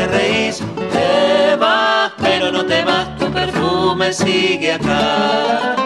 te reís. Te vas, pero no te vas, tu perfume sigue acá.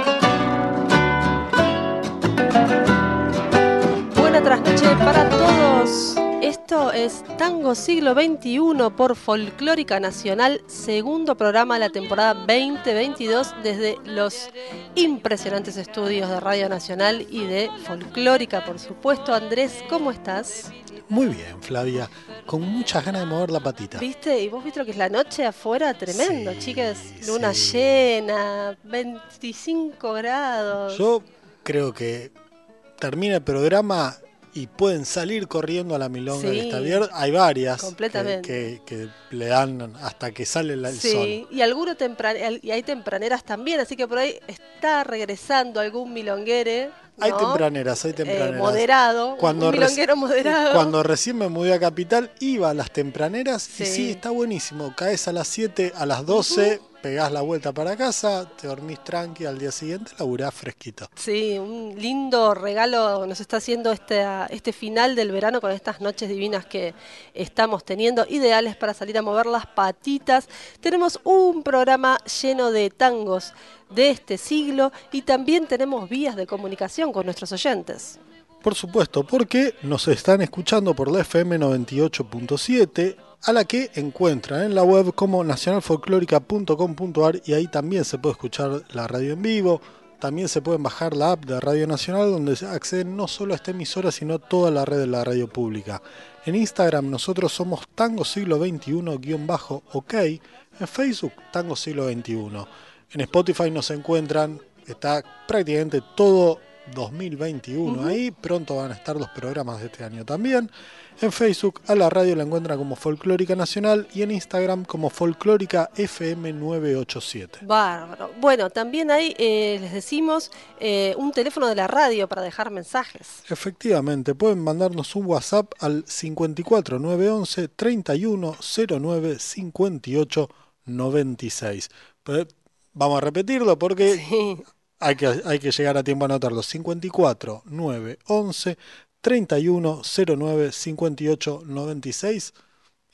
Buena trasnoche para todos. Esto es Tango Siglo XXI por Folclórica Nacional, segundo programa de la temporada 2022 desde los impresionantes estudios de Radio Nacional y de Folclórica, por supuesto. Andrés, ¿cómo estás? Muy bien, Flavia, con muchas ganas de mover la patita. ¿Viste? Y vos viste lo que es la noche afuera, tremendo, chicas. Luna llena, 25 grados. Yo creo que termina el programa y pueden salir corriendo a la milonga que está abierta. Hay varias Que, que, le dan hasta que sale el sí, sol. Y alguno tempran y hay tempraneras también, así que por ahí está regresando algún milonguere. Hay tempraneras, hay eh, tempraneras. moderado, cuando un milonguero moderado. Cuando recién me mudé a Capital, iba a las tempraneras y sí, está buenísimo. Caes a las 7, a las 12 pegás la vuelta para casa, te dormís tranqui, al día siguiente laburás fresquito. Sí, un lindo regalo nos está haciendo este, este final del verano con estas noches divinas que estamos teniendo, ideales para salir a mover las patitas. Tenemos un programa lleno de tangos de este siglo y también tenemos vías de comunicación con nuestros oyentes. Por supuesto, porque nos están escuchando por la FM 98.7 a la que encuentran en la web como nacionalfolclórica.com.ar y ahí también se puede escuchar la radio en vivo, también se pueden bajar la app de Radio Nacional donde se acceden no solo a esta emisora sino a toda la red de la radio pública. En Instagram nosotros somos Tango Siglo XXI-OK, en Facebook Tango Siglo XXI. En Spotify nos encuentran, está prácticamente todo 2021 ahí, pronto van a estar los programas de este año también. En Facebook a la radio la encuentran como Folclórica Nacional y en Instagram como Folclórica FM987. Bárbaro. Bueno, también ahí eh, les decimos eh, un teléfono de la radio para dejar mensajes. Efectivamente, pueden mandarnos un WhatsApp al 54911 3109 58 96. vamos a repetirlo porque hay, que, hay que llegar a tiempo a anotarlo. 54 9 11 31 09 58 96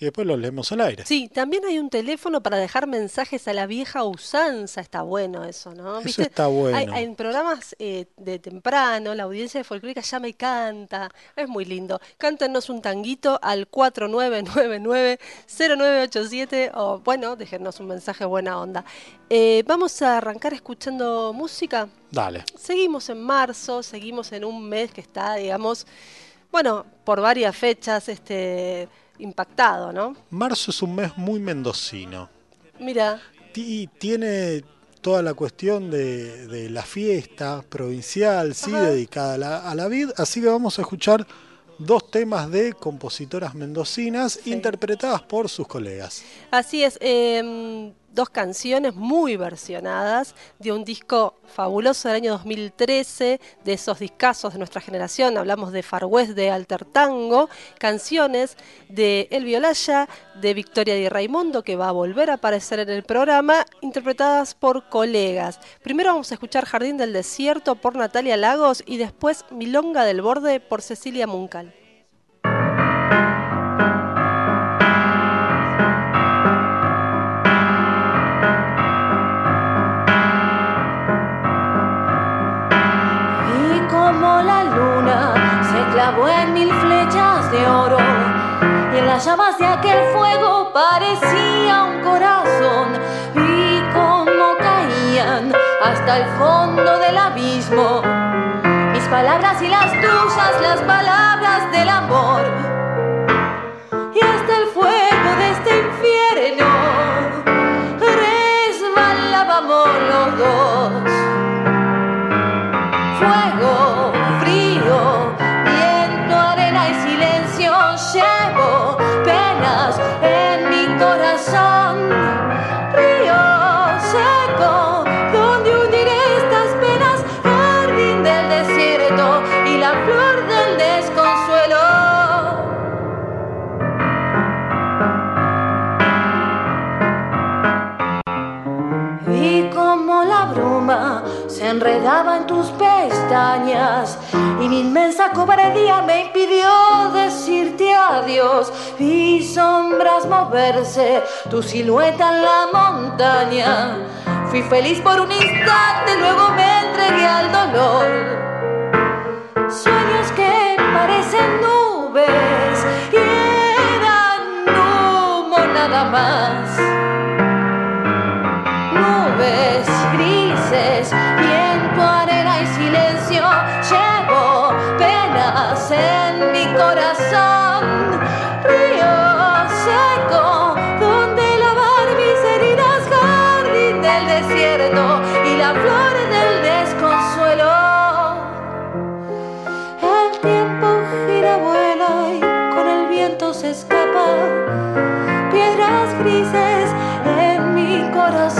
y después los leemos al aire. Sí, también hay un teléfono para dejar mensajes a la vieja usanza, está bueno eso, ¿no? Eso está bueno. Hay, en programas eh, de temprano, la audiencia de folclórica ya me canta, es muy lindo. Cántenos un tanguito al 4999-0987 o bueno, déjenos un mensaje buena onda. Eh, vamos a arrancar escuchando música. Dale. Seguimos en marzo, seguimos en un mes que está, digamos, bueno, por varias fechas, este impactado, ¿no? Marzo es un mes muy mendocino. Mira. Y tiene toda la cuestión de, la fiesta provincial, sí, dedicada a la, a la vid. Así que vamos a escuchar dos temas de compositoras mendocinas interpretadas por sus colegas. Así es. Eh, dos canciones muy versionadas de un disco fabuloso del año 2013, de esos discazos de nuestra generación, hablamos de Far West, de Alter Tango, canciones de El de Victoria Di Raimundo, que va a volver a aparecer en el programa, interpretadas por colegas. Primero vamos a escuchar Jardín del Desierto por Natalia Lagos y después Milonga del Borde por Cecilia Muncal. Clavó mil flechas de oro y en las llamas de aquel fuego parecía un corazón. Vi cómo caían hasta el fondo del abismo mis palabras y las tuyas, las palabras del amor. Y hasta el fuego de este infierno resbalábamos los dos. Fuego, inmensa cobardía me impidió decirte adiós. Vi sombras moverse, tu silueta en la montaña. Fui feliz por un instante, luego me entregué al dolor. Sueños que parecen nubes y eran humo nada más nubes grises, Piedras grises en mi corazón.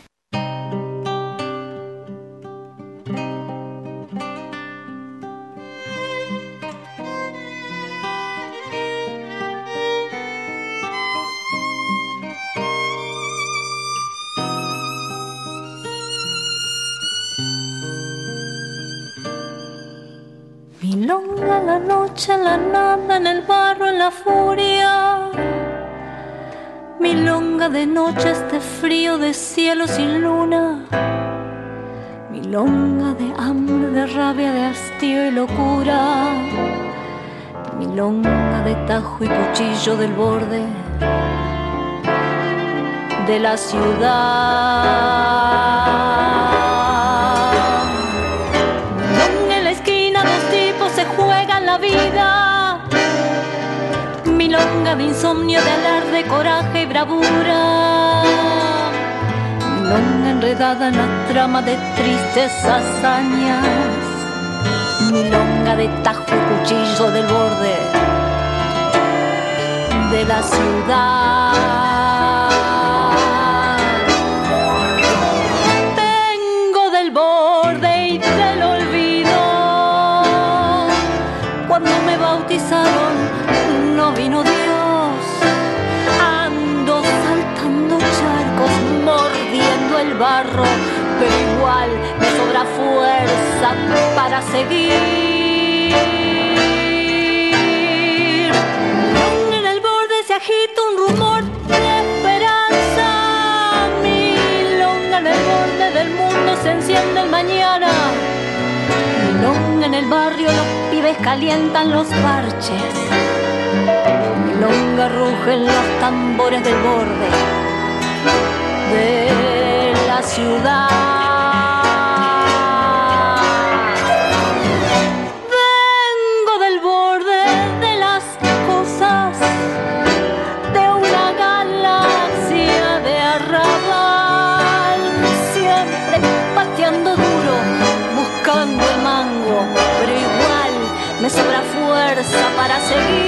Milonga de tajo y cuchillo del borde de la ciudad. Milonga en la esquina, dos tipos se juegan la vida. Milonga de insomnio, de alarde, coraje y bravura. Milonga enredada en la trama de tristes hazañas. Milonga de tajo y cuchillo del borde de la ciudad. Tengo del borde y del olvido. Cuando me bautizaron no vino Dios. Ando saltando charcos, mordiendo el barro, pero igual me sobra fuerza para seguir. Mañana. Milonga en el barrio los pibes calientan los parches. Milonga rugen los tambores del borde de la ciudad. Para seguir.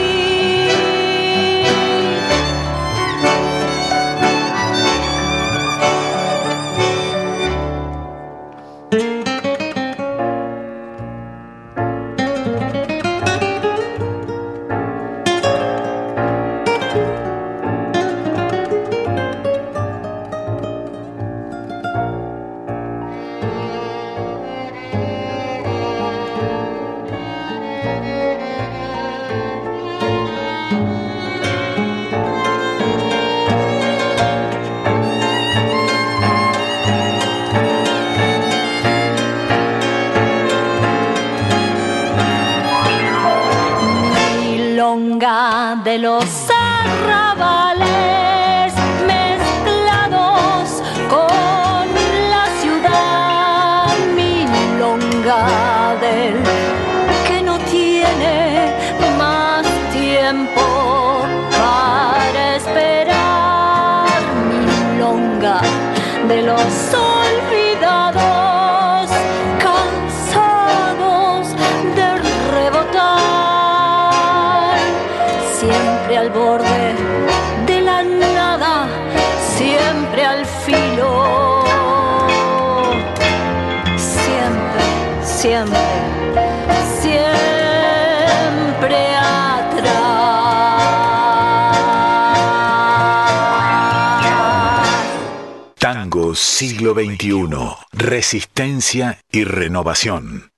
De siglo XXI. Resistencia y renovación.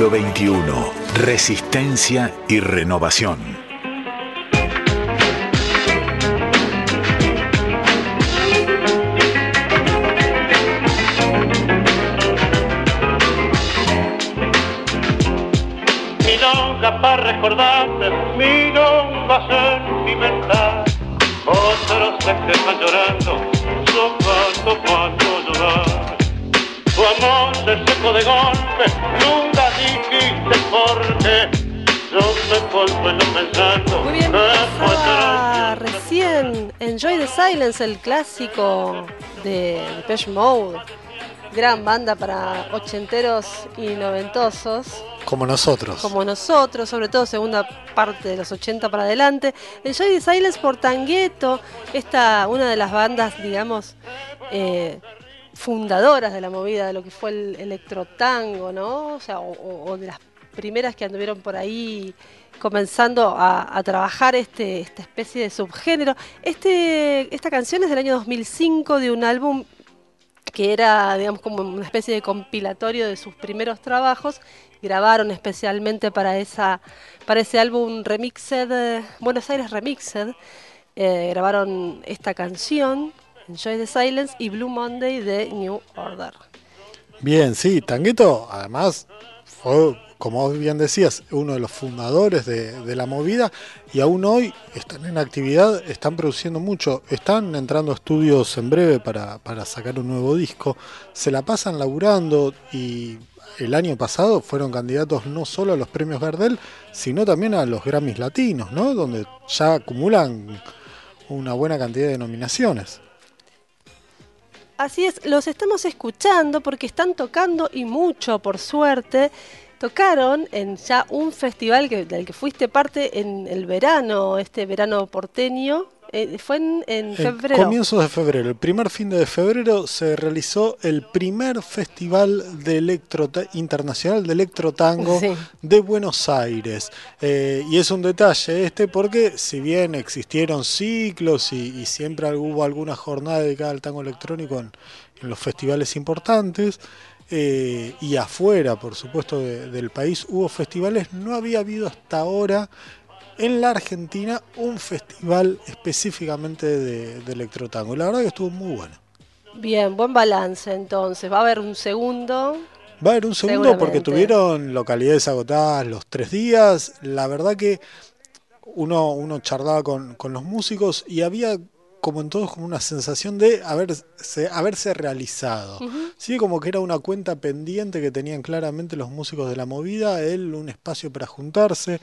Siglo XXI. Resistencia y renovación. Milonga para recordarte, milonga sentimental. Otros se quedan llorando, sopando cuando llorar. Tu amor se de golpe, nunca dijiste por qué. Yo me pensando Muy bien, pasaba recién Enjoy the Silence, el clásico de Depeche Mode. Gran banda para ochenteros y noventosos, Como nosotros. como nosotros, sobre todo segunda parte de los 80 para adelante. Enjoy the Silence por Tangueto, esta, una de las bandas, digamos, eh, fundadoras de la movida de lo que fue el electrotango, ¿no? O sea, o, de las primeras que anduvieron por ahí comenzando a, a trabajar este, esta especie de subgénero. Este, esta canción es del año 2005 de un álbum que era, digamos, como una especie de compilatorio de sus primeros trabajos. Grabaron especialmente para, esa, para ese álbum Remixed, eh, Buenos Aires Remixed. eh, grabaron esta canción, Enjoy the Silence, y Blue Monday de New Order. Bien, sí, Tangueto además fue, como bien decías, uno de los fundadores de, de la movida y aún hoy están en actividad, están produciendo mucho, están entrando a estudios en breve para, para sacar un nuevo disco, se la pasan laburando y el año pasado fueron candidatos no solo a los premios Gardel, sino también a los Grammys Latinos, ¿no? Donde ya acumulan una buena cantidad de nominaciones. Así es, los estamos escuchando porque están tocando y mucho, por suerte. Tocaron en ya un festival que, del que fuiste parte en el verano, este verano porteño. Eh, fue en, febrero. comienzos de febrero, el primer fin de febrero se realizó el primer festival de electro internacional de electrotango Sí. de Buenos Aires. Eh, y es un detalle este porque si bien existieron ciclos y, y siempre hubo alguna jornada dedicada al tango electrónico en, en los festivales importantes, eh, y afuera, por supuesto, de- del país hubo festivales, no había habido hasta ahora en la Argentina un festival específicamente de, de electrotango. La verdad que estuvo muy bueno. Bien, buen balance entonces. Va a haber un segundo. Va a haber un segundo porque tuvieron localidades agotadas los tres días. La verdad que uno, uno charlaba con, con los músicos y había como en todos como una sensación de haberse, haberse realizado. Sí, como que era una cuenta pendiente que tenían claramente los músicos de la movida, él un espacio para juntarse.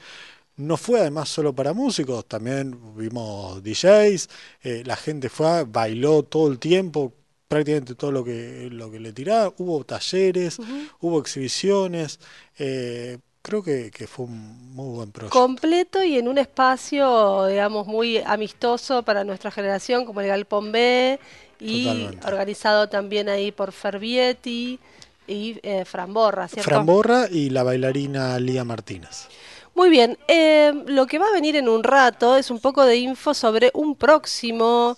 No fue además solo para músicos, también vimos DJs, eh, la gente fue, bailó todo el tiempo, prácticamente todo lo que, lo que le tiraba, hubo talleres, hubo exhibiciones, eh, creo que, que fue un muy buen proyecto. completo y en un espacio, digamos, muy amistoso para nuestra generación, como el Galpón B, y Totalmente. organizado también ahí por Fervietti y eh, Framborra, ¿cierto? Framborra y la bailarina Lía Martínez. Muy bien, eh, lo que va a venir en un rato es un poco de info sobre un próximo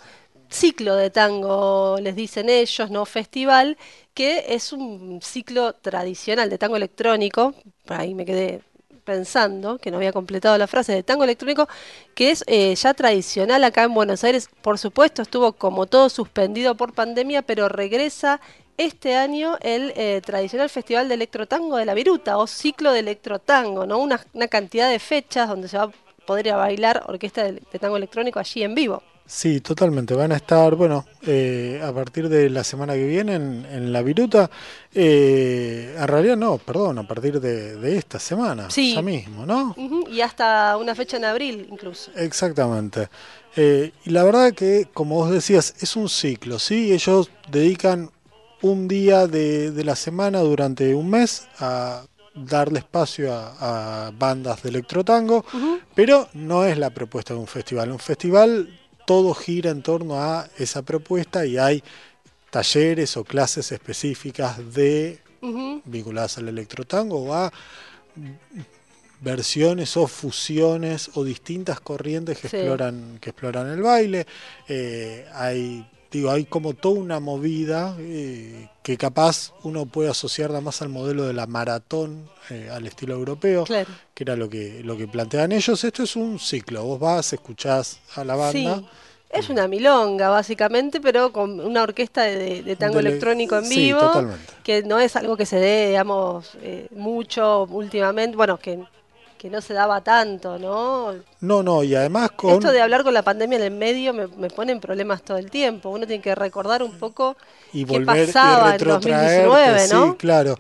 ciclo de tango, les dicen ellos, no festival, que es un ciclo tradicional de tango electrónico, por ahí me quedé pensando que no había completado la frase de tango electrónico, que es eh, ya tradicional acá en Buenos Aires, por supuesto estuvo como todo suspendido por pandemia, pero regresa este año el eh, tradicional Festival de Electrotango de la Viruta o ciclo de electrotango, ¿no? Una, una cantidad de fechas donde se va a poder ir a bailar orquesta de, de tango electrónico allí en vivo. Sí, totalmente. Van a estar, bueno, eh, a partir de la semana que viene en, en La Viruta. eh, en realidad no, perdón, a partir de, de esta semana, Sí. ya mismo, ¿no? Y hasta una fecha en abril incluso. Exactamente. Eh, y la verdad que, como vos decías, es un ciclo, ¿sí? Ellos dedican un día de, de la semana durante un mes a darle espacio a, a bandas de electrotango, pero no es la propuesta de un festival. Un festival todo gira en torno a esa propuesta y hay talleres o clases específicas de vinculadas al electrotango o a versiones o fusiones o distintas corrientes que Sí. exploran que exploran el baile Eh, hay digo, hay como toda una movida eh, que capaz uno puede asociar nada más al modelo de la maratón eh, al estilo europeo, Claro. que era lo que, lo que plantean ellos. Esto es un ciclo, vos vas, escuchás a la banda. Sí. Es una milonga, básicamente, pero con una orquesta de, de- de tango Dele- electrónico en sí, vivo, totalmente. que no es algo que se dé, digamos, eh, mucho últimamente, bueno, que, que no se daba tanto, ¿no? No, no, y además con... Esto de hablar con la pandemia en el medio me, me pone en problemas todo el tiempo. Uno tiene que recordar un poco y qué volver pasaba y en retrotraerte, 2019, ¿no? sí, claro.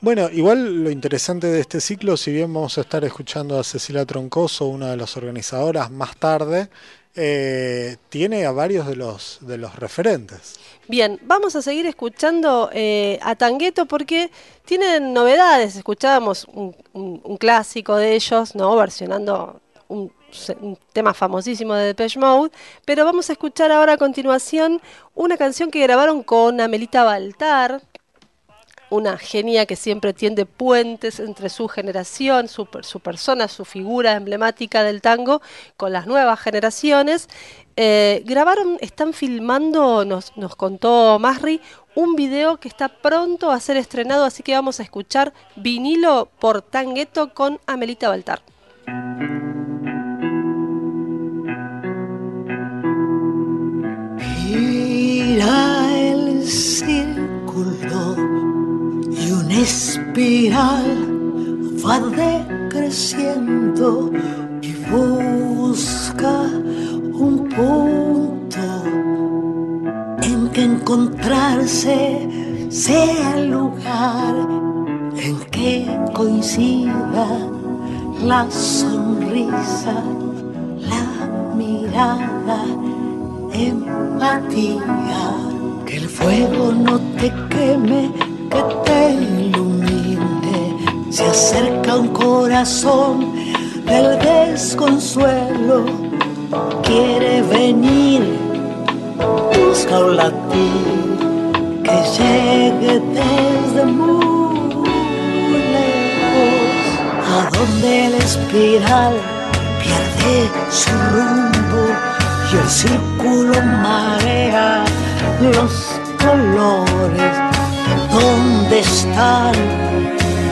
Bueno, igual lo interesante de este ciclo, si bien vamos a estar escuchando a Cecilia Troncoso, una de las organizadoras, más tarde, eh, tiene a varios de los de los referentes. Bien, vamos a seguir escuchando eh, a Tangueto porque tienen novedades. Escuchábamos un, clásico de ellos, ¿no? Versionando un, un tema famosísimo de Depeche Mode. Pero vamos a escuchar ahora a continuación una canción que grabaron con Amelita Baltar, una genia que siempre tiende puentes entre su generación, su, per- su persona, su figura emblemática del tango con las nuevas generaciones. Eh, grabaron, están filmando, nos, nos contó Masri, un video que está pronto a ser estrenado, así que vamos a escuchar vinilo por Tangueto con Amelita Baltar. Espiral va decreciendo y busca un punto en que encontrarse sea el lugar en que coincida la sonrisa, la mirada, empatía, que el fuego no te queme, que te ilumine, se acerca un corazón del desconsuelo, quiere venir, busca un latir que llegue desde muy lejos, a donde la espiral pierde su rumbo y el círculo marea los colores. ¿Dónde están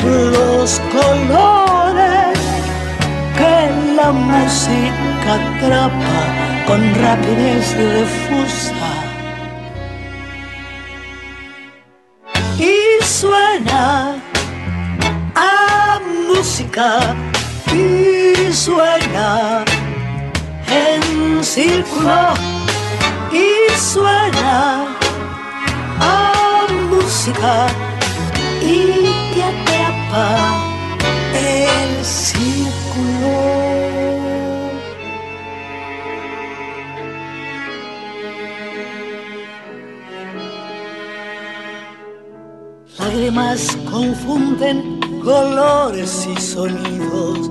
los colores que la música atrapa con rapidez difusa? Y suena a música y suena en círculo y suena a música y te atrapa el círculo. Lágrimas confunden colores y sonidos.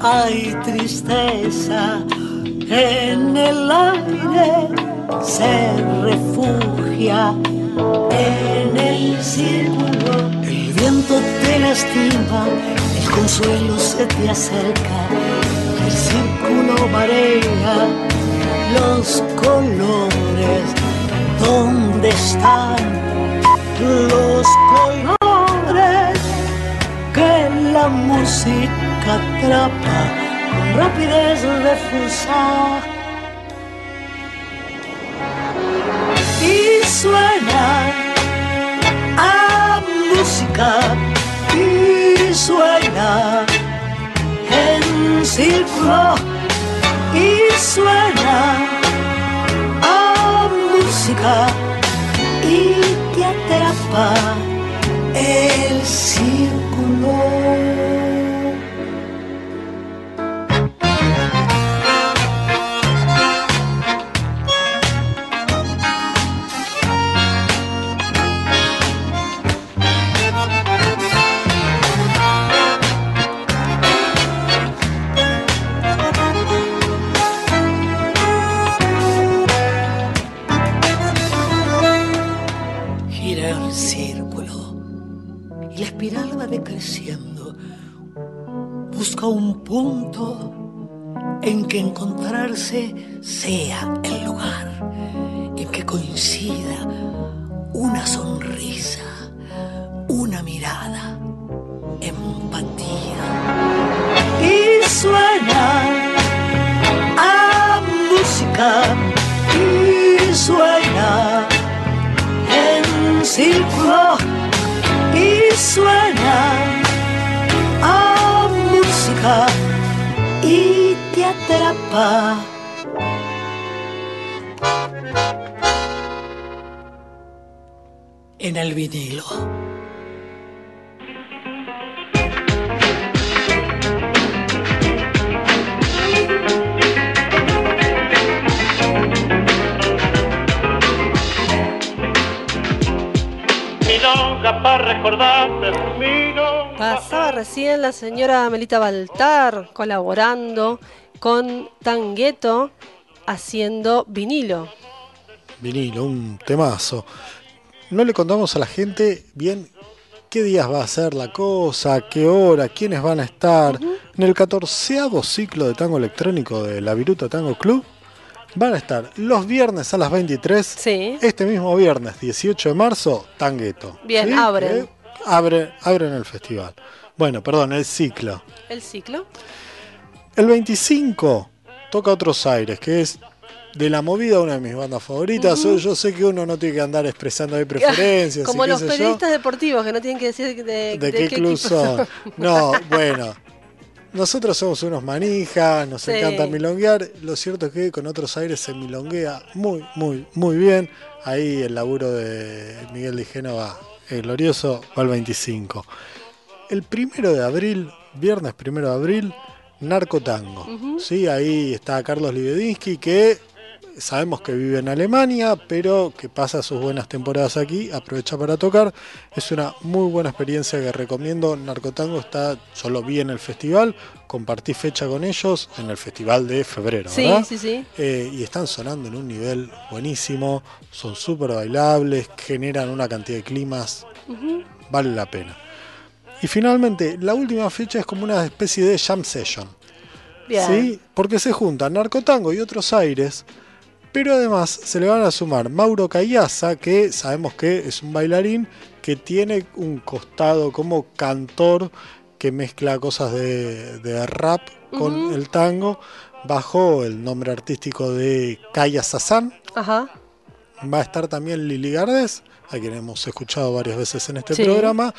Hay tristeza en el aire, se refugia en el círculo. El viento te lastima, el consuelo se te acerca. El círculo marea los colores. ¿Dónde están? los colores que la música atrapa con rapidez difusa. Y suena a música y suena en círculo y suena a música y te atrapa el círculo. Que encontrarse sea el lugar En el vinilo. Para recordarte. Pasaba recién la señora Melita Baltar colaborando con Tangueto haciendo vinilo. Vinilo, un temazo. No le contamos a la gente bien qué días va a ser la cosa, qué hora, quiénes van a estar. En el catorceavo ciclo de tango electrónico de la Viruta Tango Club van a estar los viernes a las 23. Sí. Este mismo viernes, 18 de marzo, Tangueto. Bien, abren. Eh, abre, abren el festival. Bueno, perdón, el ciclo. El ciclo. El 25 toca Otros Aires, que es de la movida una de mis bandas favoritas. Yo- Yo sé que uno no tiene que andar expresando ahí preferencias. Como y qué los yo, periodistas deportivos que no tienen que decir de, de, qué club equipo son. No, bueno. Nosotros somos unos manijas, nos Sí. encanta milonguear. Lo cierto es que con otros aires se milonguea muy, muy, muy bien. Ahí el laburo de Miguel de Génova, el glorioso, va al 25. El primero de abril, viernes primero de abril, Narcotango. Sí, ahí está Carlos Libedinsky, que sabemos que vive en Alemania, pero que pasa sus buenas temporadas aquí, aprovecha para tocar. Es una muy buena experiencia que recomiendo. Narcotango está, yo lo vi en el festival, compartí fecha con ellos en el festival de febrero, Sí, ¿verdad? sí, sí. Eh, y están sonando en un nivel buenísimo, son súper bailables, generan una cantidad de climas, vale la pena. Y finalmente, la última fecha es como una especie de jam session. Bien. ¿sí? Porque se juntan Narcotango y otros aires, pero además se le van a sumar Mauro Cayaza, que sabemos que es un bailarín que tiene un costado como cantor que mezcla cosas de, de rap con el tango, bajo el nombre artístico de Kaya Sazán. Ajá. Va a estar también Lili Gardes, a quien hemos escuchado varias veces en este Sí. programa,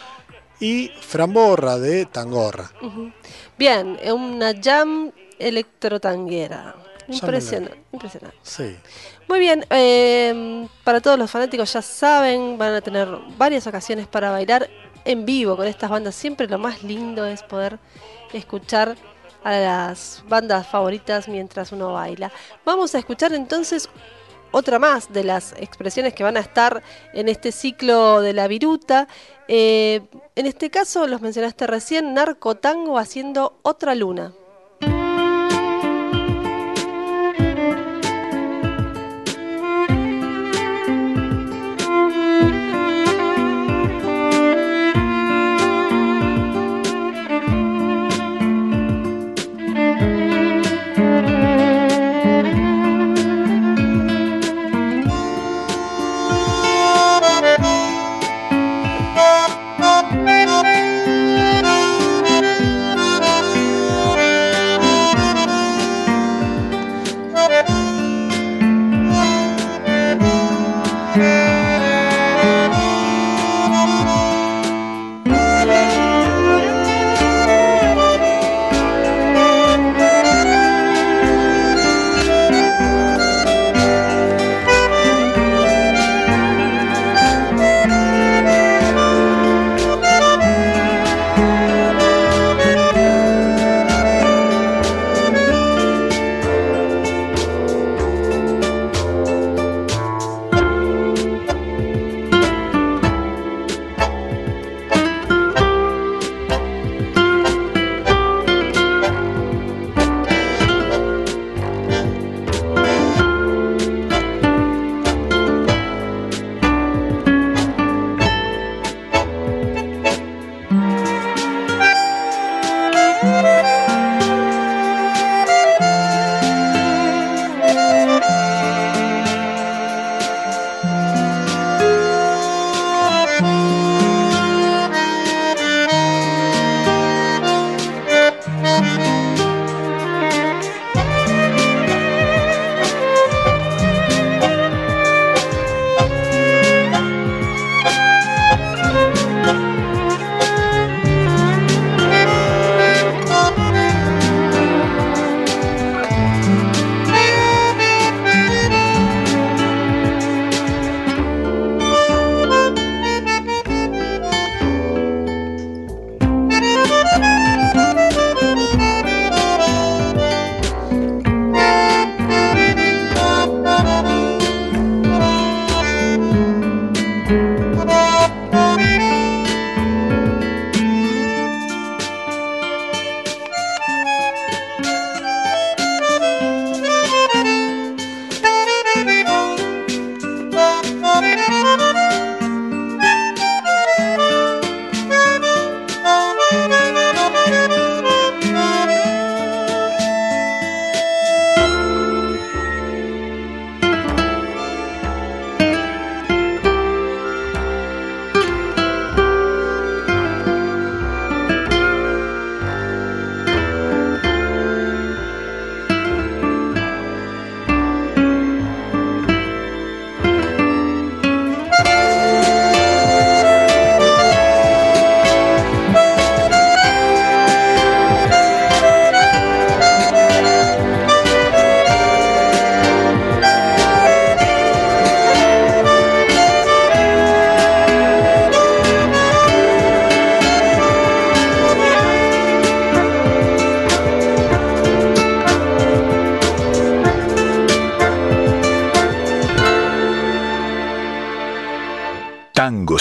y Fran Borra de Tangorra. Bien, eh, una jam electrotanguera. Impresionante, impresionante. Sí. Muy bien, eh, para todos los fanáticos ya saben, van a tener varias ocasiones para bailar en vivo con estas bandas. Siempre lo más lindo es poder escuchar a las bandas favoritas mientras uno baila. Vamos a escuchar entonces otra más de las expresiones que van a estar en este ciclo de la viruta. Eh, en este caso, los mencionaste recién, Narcotango haciendo otra luna.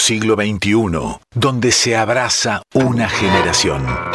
Siglo XXI, donde se abraza una generación.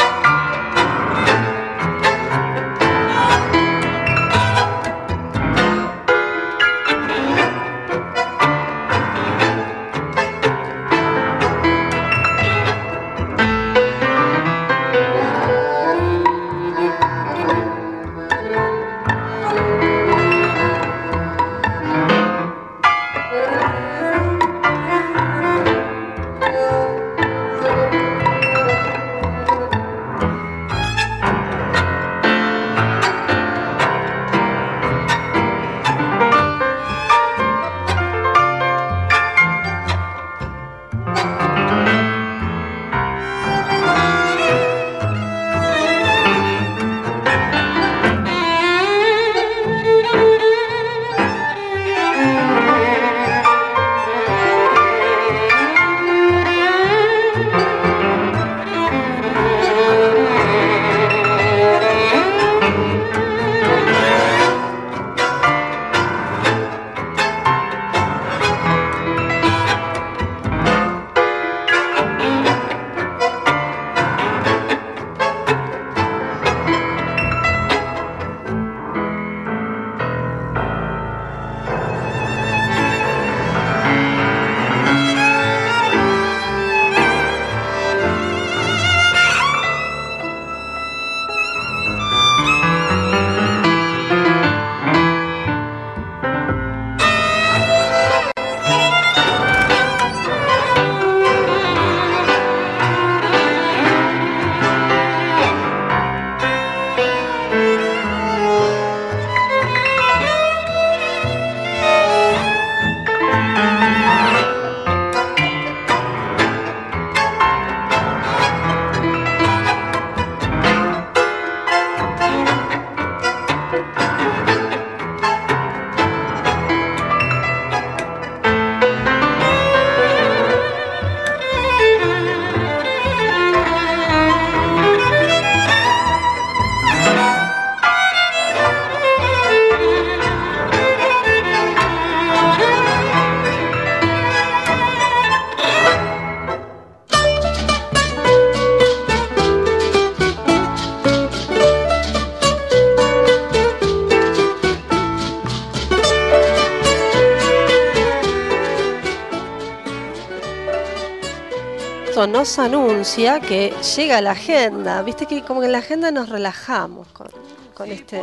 Nos anuncia que llega la agenda. Viste que como que en la agenda nos relajamos con, con este.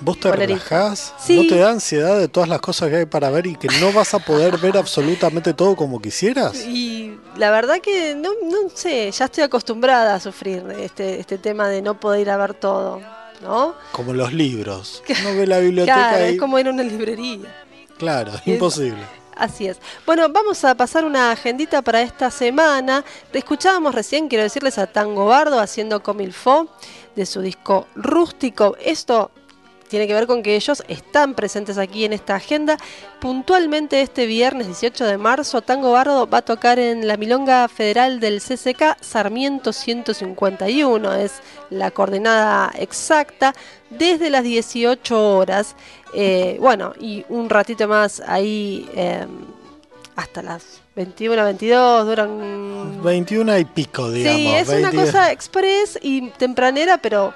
¿Vos te relajás? Sí. ¿No te da ansiedad de todas las cosas que hay para ver y que no vas a poder ver absolutamente todo como quisieras? Y la verdad que no, no sé, ya estoy acostumbrada a sufrir de este, este tema de no poder ir a ver todo, ¿no? Como los libros. Uno ve la biblioteca Claro, y... es como ir a una librería. Claro, es- imposible. Así es. Bueno, vamos a pasar una agendita para esta semana. Escuchábamos recién, quiero decirles, a Tango Bardo haciendo Comilfo de su disco Rústico. Esto tiene que ver con que ellos están presentes aquí en esta agenda. Puntualmente este viernes 18 de marzo, Tango Bardo va a tocar en la Milonga Federal del CCK Sarmiento 151. Es la coordenada exacta desde las 18 horas. Eh, bueno, y un ratito más ahí eh, hasta las 21, 22, duran... 21 y pico, digamos. sí, es una 20. cosa express y tempranera, pero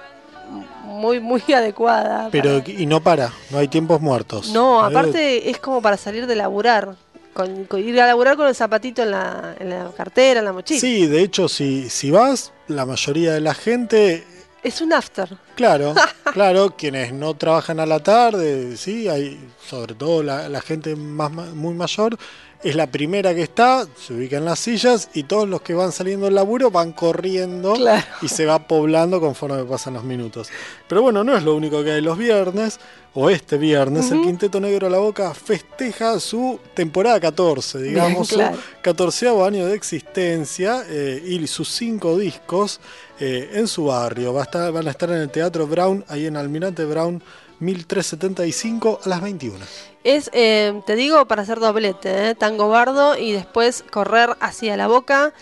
muy, muy adecuada. Pero, para- y no para, no hay tiempos muertos. No, aparte es como para salir de laburar. Con, con ir a laburar con el zapatito en la, en la cartera, en la mochila. Sí, de hecho, si, si vas, la mayoría de la gente Es un after. Claro, claro, quienes no trabajan a la tarde, sí, hay sobre todo la, la gente más, muy mayor, es la primera que está, se ubica en las sillas y todos los que van saliendo del laburo van corriendo Claro. y se va poblando conforme pasan los minutos. Pero bueno, no es lo único que hay los viernes, o este viernes, el Quinteto Negro a la Boca festeja su temporada 14, digamos, claro. su catorceavo año de existencia eh, y sus cinco discos eh, en su barrio. Va a estar, van a estar en el Teatro Brown, ahí en Almirante Brown 1375 a las 21. Es, eh, te digo, para hacer doblete, ¿eh? tango bardo y después correr hacia la boca.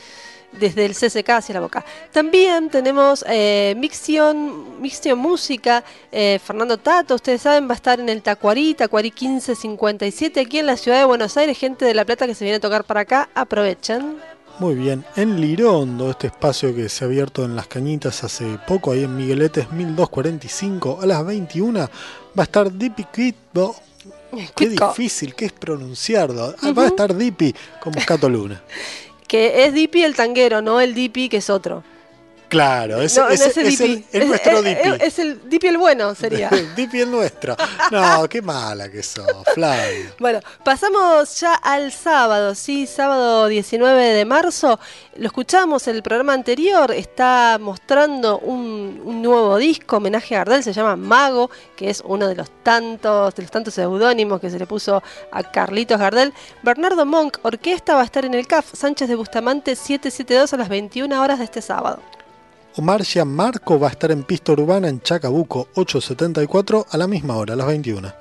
desde el CCK hacia la boca. También tenemos eh, Mixion, Música, eh, Fernando Tato, ustedes saben, va a estar en el Tacuarí, Tacuarí 1557, aquí en la ciudad de Buenos Aires, gente de La Plata que se viene a tocar para acá, aprovechen. Muy bien, en Lirondo, este espacio que se ha abierto en las cañitas hace poco, ahí en Migueletes 1245 a las 21, va a estar Dippy Quitbo. Qué difícil que es pronunciarlo. Ah, Va a estar Dippy con Moscato Luna. Que es Dipi el tanguero, no el Dipi que es otro. Claro, no, no es el es el, Dipi. el Es- nuestro es- Dippy. es- el Dipi el bueno, sería. Dippy el nuestro. No, qué mala que sos, Flavio. Bueno, pasamos ya al sábado, sí, sábado 19 de marzo. Lo escuchamos en el programa anterior, está mostrando un, un nuevo disco, homenaje a Gardel, se llama Mago, que es uno de los tantos, de los tantos seudónimos que se le puso a Carlitos Gardel. Bernardo Monk, orquesta, va a estar en el CAF, Sánchez de Bustamante 772 a las 21 horas de este sábado. Omar Marco va a estar en pista urbana en Chacabuco 874 a la misma hora, a las 21.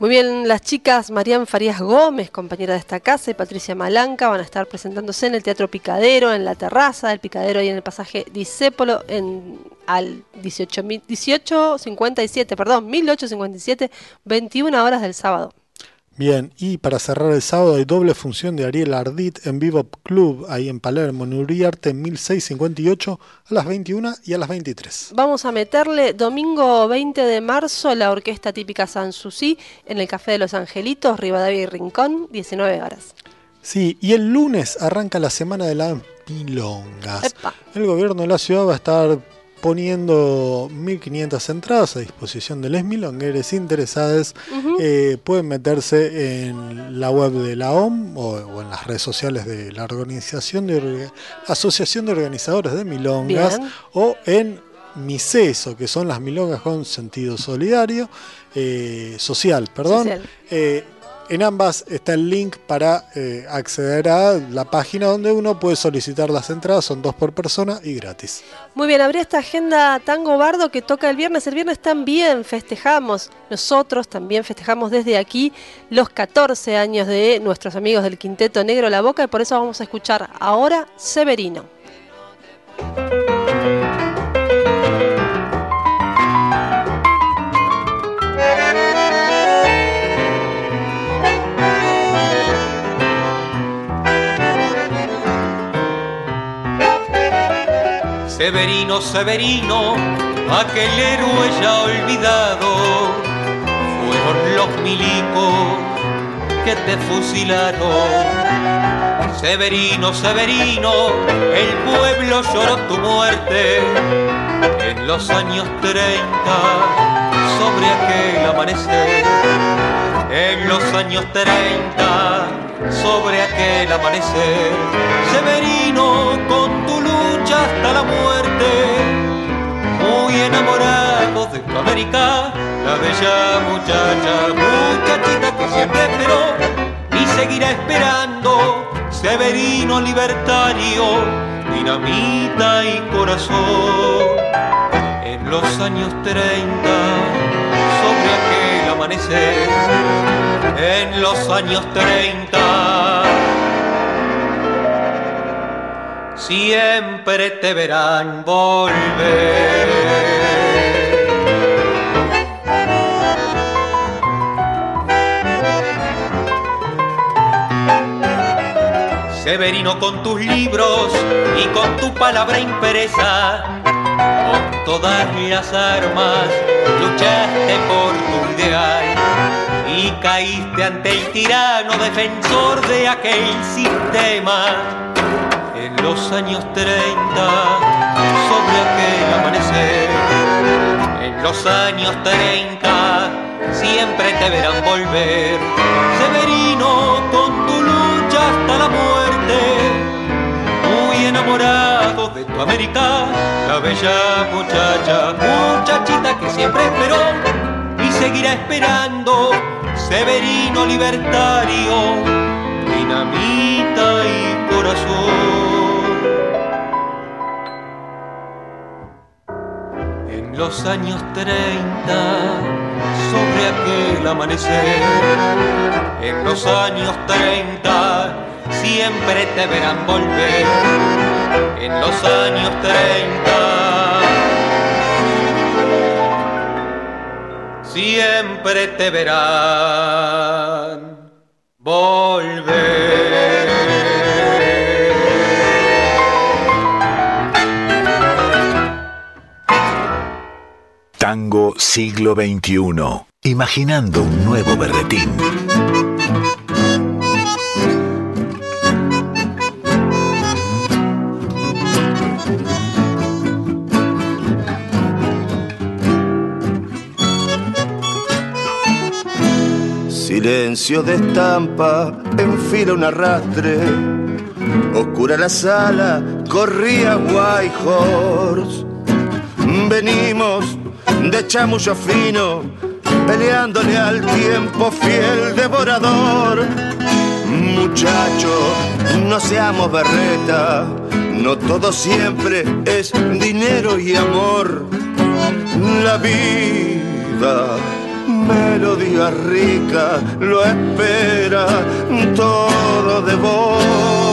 Muy bien, las chicas Marian Farías Gómez, compañera de esta casa, y Patricia Malanca van a estar presentándose en el Teatro Picadero, en la terraza del Picadero y en el pasaje Disépolo, en al 18, 1857, perdón, 1857, 21 horas del sábado. Bien, y para cerrar el sábado hay doble función de Ariel Ardit en Vivo Club, ahí en Palermo, en Uriarte 1658 a las 21 y a las 23. Vamos a meterle domingo 20 de marzo la orquesta típica Sanssouci en el Café de los Angelitos, Rivadavia y Rincón, 19 horas. Sí, y el lunes arranca la semana de las milongas. Epa. El gobierno de la ciudad va a estar poniendo 1.500 entradas a disposición de les milongueres interesadas. Eh, pueden meterse en la web de la OM o, o en las redes sociales de la organización de Asociación de Organizadores de Milongas Bien. o en MICESO, que son las milongas con sentido solidario, eh, social, perdón. Social. Eh, en ambas está el link para eh, acceder a la página donde uno puede solicitar las entradas, son dos por persona y gratis. Muy bien, habría esta agenda Tango Bardo que toca el viernes. El viernes también festejamos, nosotros también festejamos desde aquí los 14 años de nuestros amigos del Quinteto Negro La Boca y por eso vamos a escuchar ahora Severino. Severino, Severino, aquel héroe ya olvidado, fueron los milicos que te fusilaron. Severino, Severino, el pueblo lloró tu muerte en los años 30 sobre aquel amanecer. En los años 30 sobre aquel amanecer. Severino, con tu lucha hasta la muerte, muy enamorado de tu América, la bella muchacha, muchachita que siempre esperó y seguirá esperando. Severino libertario, dinamita y corazón. En los años 30, sobre aquel amanecer, en los años 30, siempre te verán volver. Severino con tus libros y con tu palabra impresa, con todas las armas, luchaste por tu ideal y caíste ante el tirano defensor de aquel sistema. En los años 30, sobre aquel amanecer, en los años 30, siempre te verán volver. Severino, con tu lucha hasta la muerte, muy enamorado de tu América, la bella muchacha, muchachita que siempre esperó y seguirá esperando, Severino libertario, dinamita y corazón. Los años 30, sobre aquel amanecer, en los años 30, siempre te verán volver en los años 30. Siempre te verán volver. Tango siglo XXI. Imaginando un nuevo berretín. Silencio de estampa, enfila un arrastre. Oscura la sala, corría White Horse. Venimos de chamullo fino, peleándole al tiempo fiel devorador. Muchacho, no seamos berreta, no todo siempre es dinero y amor. La vida melodía rica lo espera todo de vos.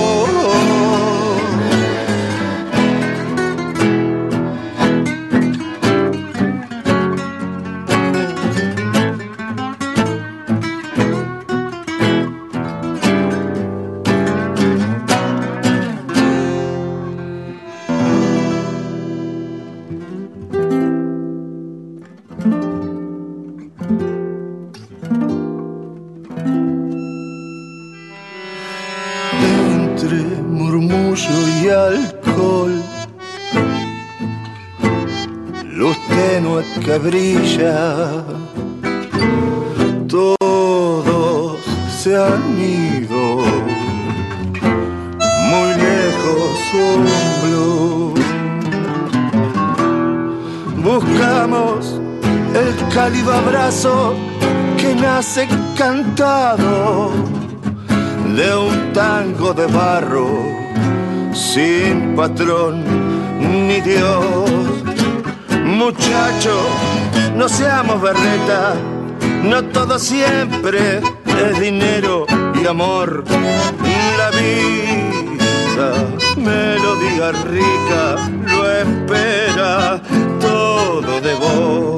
Que brilla, todos se han ido muy lejos blue. Buscamos el cálido abrazo que nace cantado de un tango de barro sin patrón ni Dios. Muchacho, no seamos berreta, no todo siempre es dinero y amor. La vida, melodía rica, lo espera todo de vos.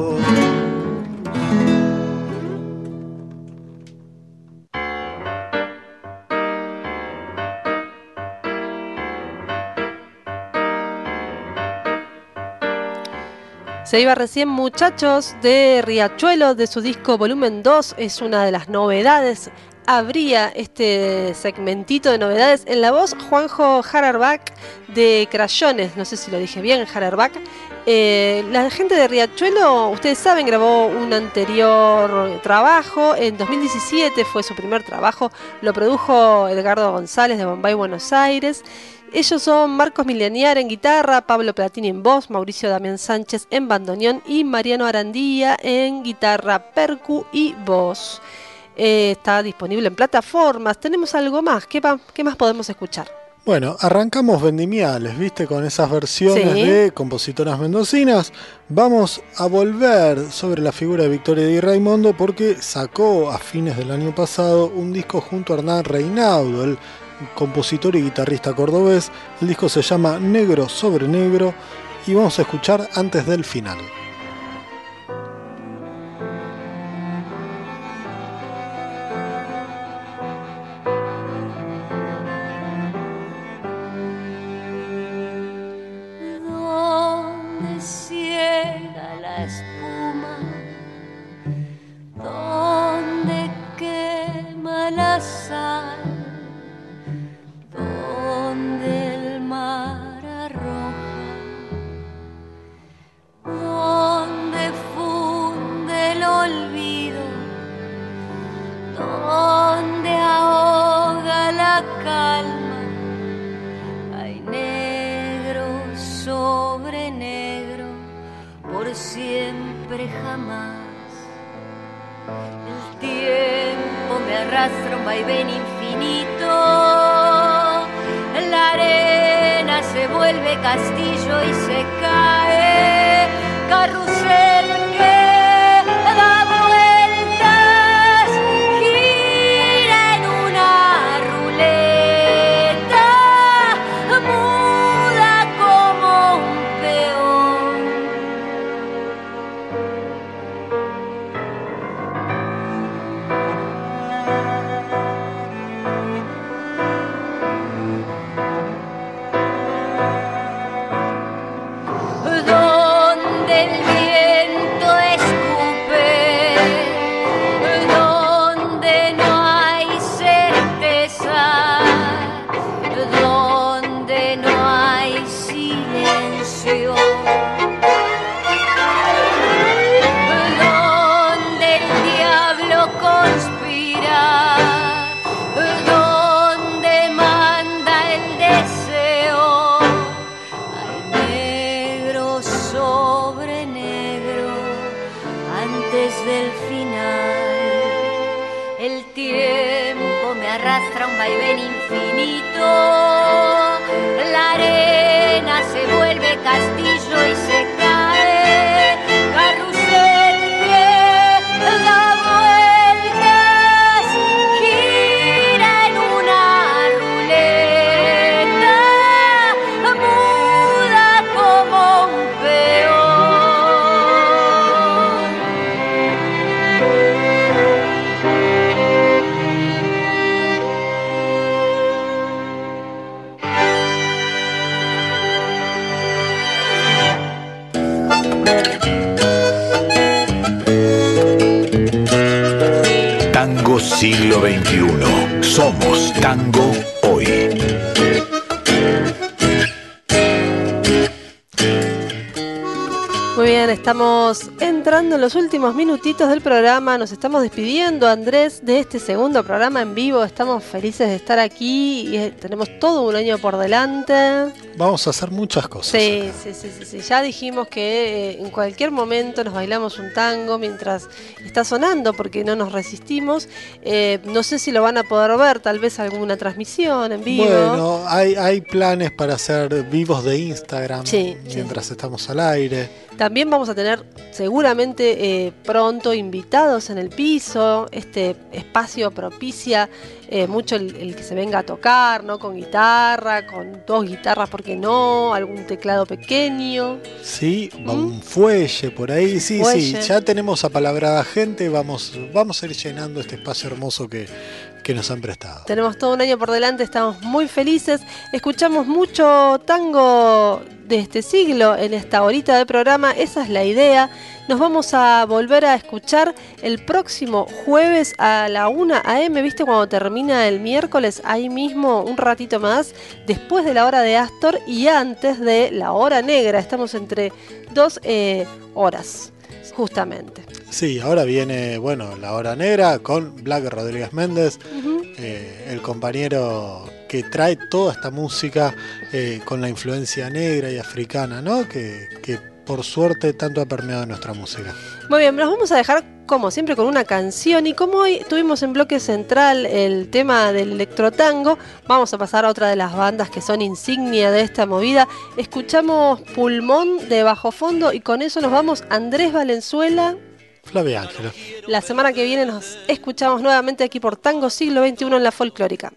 Se iba recién Muchachos de Riachuelo, de su disco Volumen 2, es una de las novedades. Habría este segmentito de novedades en la voz Juanjo Hararbach de Crayones, no sé si lo dije bien, Hararbach. Eh, la gente de Riachuelo, ustedes saben, grabó un anterior trabajo, en 2017 fue su primer trabajo, lo produjo Edgardo González de Bombay, Buenos Aires. Ellos son Marcos Mileniar en guitarra, Pablo Platini en voz, Mauricio Damián Sánchez en bandoneón y Mariano Arandía en guitarra, percu y voz. Eh, está disponible en plataformas. ¿Tenemos algo más? ¿Qué, más podemos escuchar? Bueno, arrancamos vendimiales, ¿viste? Con esas versiones Sí. de compositoras mendocinas. Vamos a volver sobre la figura de Victoria Di Raimondo porque sacó a fines del año pasado un disco junto a Hernán Reinaudo, el compositor y guitarrista cordobés. El disco se llama Negro sobre Negro y vamos a escuchar antes del final. Jamás. El tiempo me arrastra un vaivén infinito. La arena se vuelve castillo y se cae. Carrusel Muy bien, estamos entrando en los últimos minutitos del programa, nos estamos despidiendo, Andrés, de este segundo programa en vivo. Estamos felices de estar aquí y eh, tenemos todo un año por delante. Vamos a hacer muchas cosas. Sí, sí, sí, sí, sí. Ya dijimos que eh, en cualquier momento nos bailamos un tango mientras está sonando porque no nos resistimos. Eh, no sé si lo van a poder ver, tal vez alguna transmisión en vivo. Bueno, hay, hay planes para hacer vivos de Instagram Sí, sí. mientras estamos al aire. También vamos a tener seguramente eh, pronto invitados en el piso. Este espacio propicia eh, mucho el, el que se venga a tocar, ¿no? Con guitarra, con dos guitarras, ¿por qué no? Algún teclado pequeño. Sí, va un fuelle por ahí. Sí, ¿Mm? Fuelle. sí, ya tenemos apalabrada gente. Vamos, vamos a ir llenando este espacio hermoso que, que nos han prestado. Tenemos todo un año por delante, estamos muy felices. Escuchamos mucho tango de este siglo en esta horita de programa, esa es la idea. Nos vamos a volver a escuchar el próximo jueves a la 1 am, ¿viste? Cuando termina el miércoles, ahí mismo, un ratito más, después de la hora de Astor y antes de la hora negra. Estamos entre dos eh, horas, justamente. Sí, ahora viene, bueno, la hora negra con Black Rodríguez Méndez, eh, el compañero que trae toda esta música eh, con la influencia negra y africana, ¿no? Que, que por suerte tanto ha permeado nuestra música. Muy bien, nos vamos a dejar como siempre con una canción y como hoy tuvimos en bloque central el tema del electrotango, vamos a pasar a otra de las bandas que son insignia de esta movida. Escuchamos Pulmón de Bajo Fondo y con eso nos vamos Andrés Valenzuela. Flavia Ángelo. La semana que viene nos escuchamos nuevamente aquí por Tango Siglo XXI en la Folclórica.